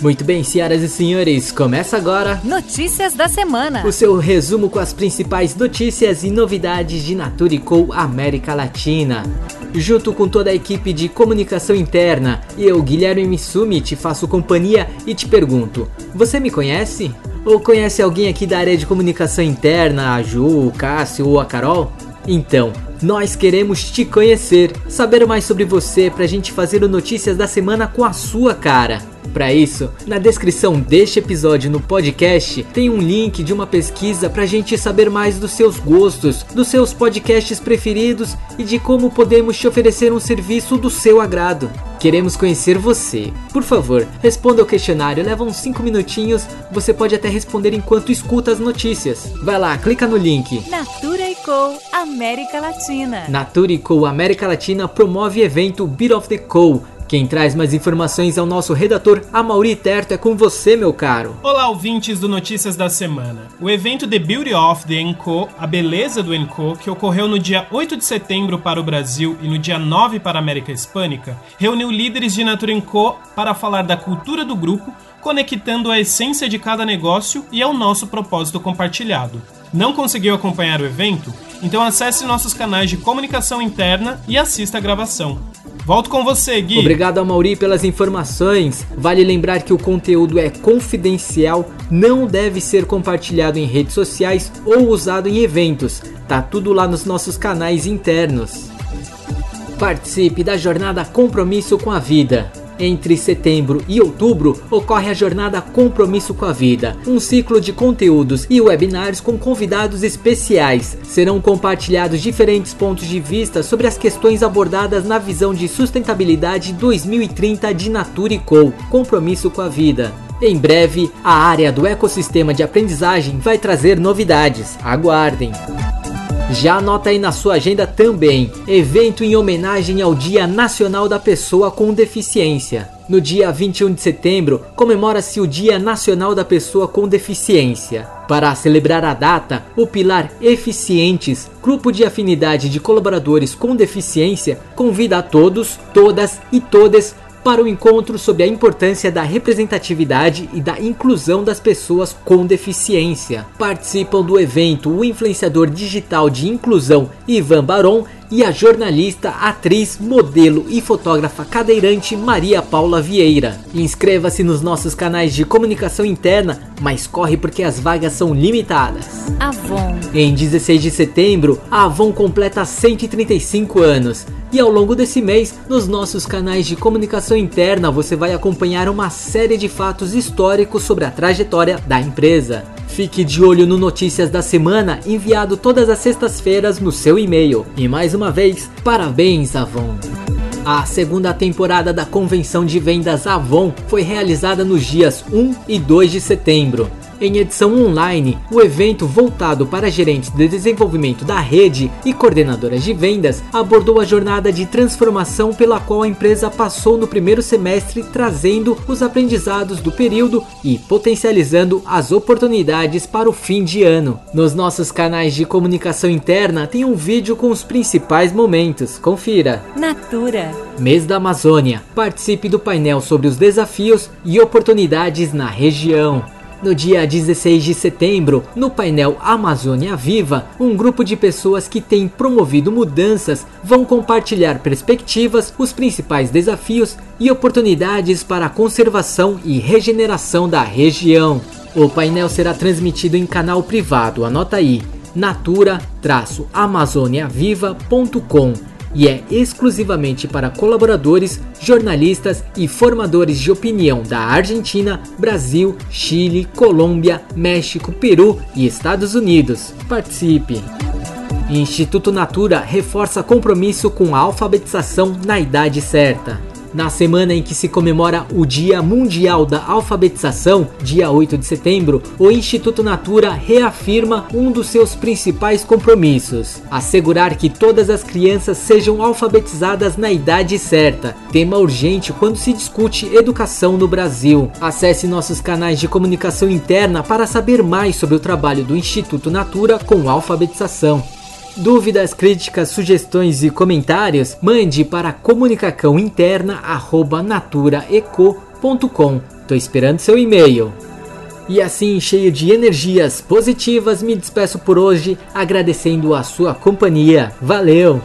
Muito bem, senhoras e senhores, começa agora Notícias da Semana. o seu resumo com as principais notícias e novidades de Natura Co América Latina. Junto com toda a equipe de comunicação interna, eu, Guilherme Missumi, te faço companhia e te pergunto: você me conhece? Ou conhece alguém aqui da área de comunicação interna, a Ju, o Cássio ou a Carol? Então, nós queremos te conhecer, saber mais sobre você pra gente fazer o Notícias da Semana com a sua cara. Para isso, na descrição deste episódio no podcast tem um link de uma pesquisa para a gente saber mais dos seus gostos, dos seus podcasts preferidos e de como podemos te oferecer um serviço do seu agrado. Queremos conhecer você. Por favor, responda ao questionário, leva uns 5 minutinhos, você pode até responder enquanto escuta as notícias. Vai lá, clica no link. Natura Co América Latina. Natura Co América Latina promove evento Beat of the Co quem traz mais informações é o nosso redator Amauri Terto. É com você, meu caro. Olá, ouvintes do Notícias da Semana. O evento The Beauty of the Enco, a beleza do Enco, que ocorreu no dia 8 de setembro para o Brasil e no dia 9 para a América Hispânica, reuniu líderes de Natura Enco para falar da cultura do grupo, conectando a essência de cada negócio e ao nosso propósito compartilhado. Não conseguiu acompanhar o evento? Então acesse nossos canais de comunicação interna e assista a gravação. Volto com você, Gui. Obrigado, Mauri, pelas informações. Vale lembrar que o conteúdo é confidencial, não deve ser compartilhado em redes sociais ou usado em eventos. Tá tudo lá nos nossos canais internos. Participe da jornada Compromisso com a Vida. Entre setembro e outubro ocorre a jornada Compromisso com a Vida, um ciclo de conteúdos e webinars com convidados especiais. Serão compartilhados diferentes pontos de vista sobre as questões abordadas na visão de sustentabilidade 2030 de Natura Co. Compromisso com a Vida. Em breve, a área do ecossistema de aprendizagem vai trazer novidades. Aguardem! Já anota aí na sua agenda também, evento em homenagem ao Dia Nacional da Pessoa com Deficiência. No dia 21 de setembro, comemora-se o Dia Nacional da Pessoa com Deficiência. Para celebrar a data, o Pilar Eficientes, grupo de afinidade de colaboradores com deficiência, convida a todos, todas e todes para o encontro sobre a importância da representatividade e da inclusão das pessoas com deficiência. Participam do evento o influenciador digital de inclusão Ivan Baron e a jornalista, atriz, modelo e fotógrafa cadeirante Maria Paula Vieira. Inscreva-se nos nossos canais de comunicação interna, mas corre porque as vagas são limitadas. Avon. Em 16 de setembro, a Avon completa 135 anos. E ao longo desse mês, nos nossos canais de comunicação interna, você vai acompanhar uma série de fatos históricos sobre a trajetória da empresa. Fique de olho no Notícias da Semana, enviado todas as sextas-feiras no seu e-mail. E mais uma vez, parabéns, Avon! A segunda temporada da Convenção de Vendas Avon foi realizada nos dias 1 e 2 de setembro. Em edição online, o evento voltado para gerentes de desenvolvimento da rede e coordenadoras de vendas abordou a jornada de transformação pela qual a empresa passou no primeiro semestre, trazendo os aprendizados do período e potencializando as oportunidades para o fim de ano. Nos nossos canais de comunicação interna tem um vídeo com os principais momentos. Confira. Natura. Mês da Amazônia. Participe do painel sobre os desafios e oportunidades na região. No dia 16 de setembro, no painel Amazônia Viva, um grupo de pessoas que tem promovido mudanças vão compartilhar perspectivas, os principais desafios e oportunidades para a conservação e regeneração da região. O painel será transmitido em canal privado, anota aí, natura-amazoniaviva.com e é exclusivamente para colaboradores, jornalistas e formadores de opinião da Argentina, Brasil, Chile, Colômbia, México, Peru e Estados Unidos. Participe! Instituto Natura reforça compromisso com a alfabetização na idade certa. Na semana em que se comemora o Dia Mundial da Alfabetização, dia 8 de setembro, o Instituto Natura reafirma um dos seus principais compromissos: assegurar que todas as crianças sejam alfabetizadas na idade certa. Tema urgente quando se discute educação no Brasil. Acesse nossos canais de comunicação interna para saber mais sobre o trabalho do Instituto Natura com alfabetização. Dúvidas, críticas, sugestões e comentários, mande para comunicacãointerna@naturaeco.com. Tô esperando seu e-mail. E assim, cheio de energias positivas, me despeço por hoje, agradecendo a sua companhia. Valeu!